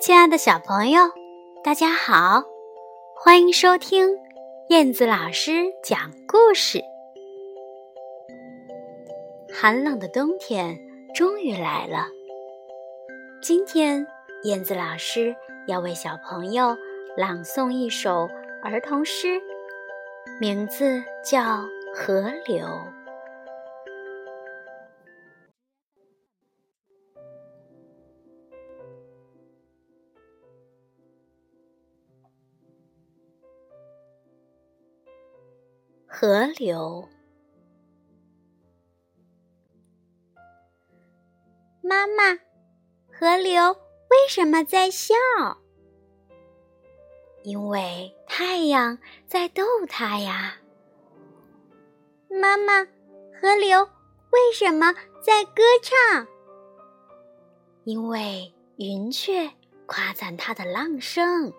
亲爱的小朋友，大家好，欢迎收听燕子老师讲故事。寒冷的冬天终于来了，今天燕子老师要为小朋友朗诵一首儿童诗，名字叫《河流》。河流，妈妈，河流为什么在笑？因为太阳在逗它呀。妈妈，河流为什么在歌唱？因为云雀夸赞它的浪声。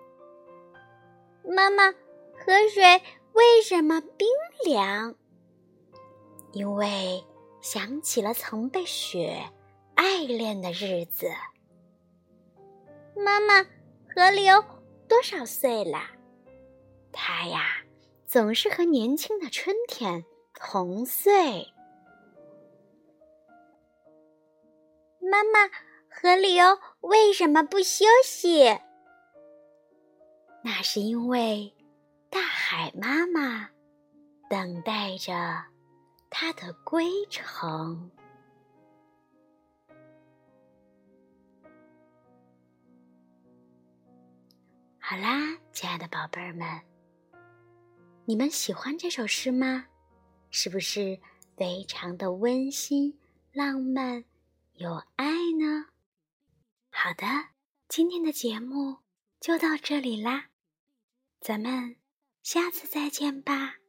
妈妈，河水。为什么冰凉？因为想起了曾被雪爱恋的日子。妈妈，河流多少岁了？它呀，总是和年轻的春天同岁。妈妈，河流为什么不休息？那是因为。海妈妈等待着它的归程。好啦，亲爱的宝贝儿们，你们喜欢这首诗吗？是不是非常的温馨、浪漫、有爱呢？好的，今天的节目就到这里啦，咱们。下次再见吧。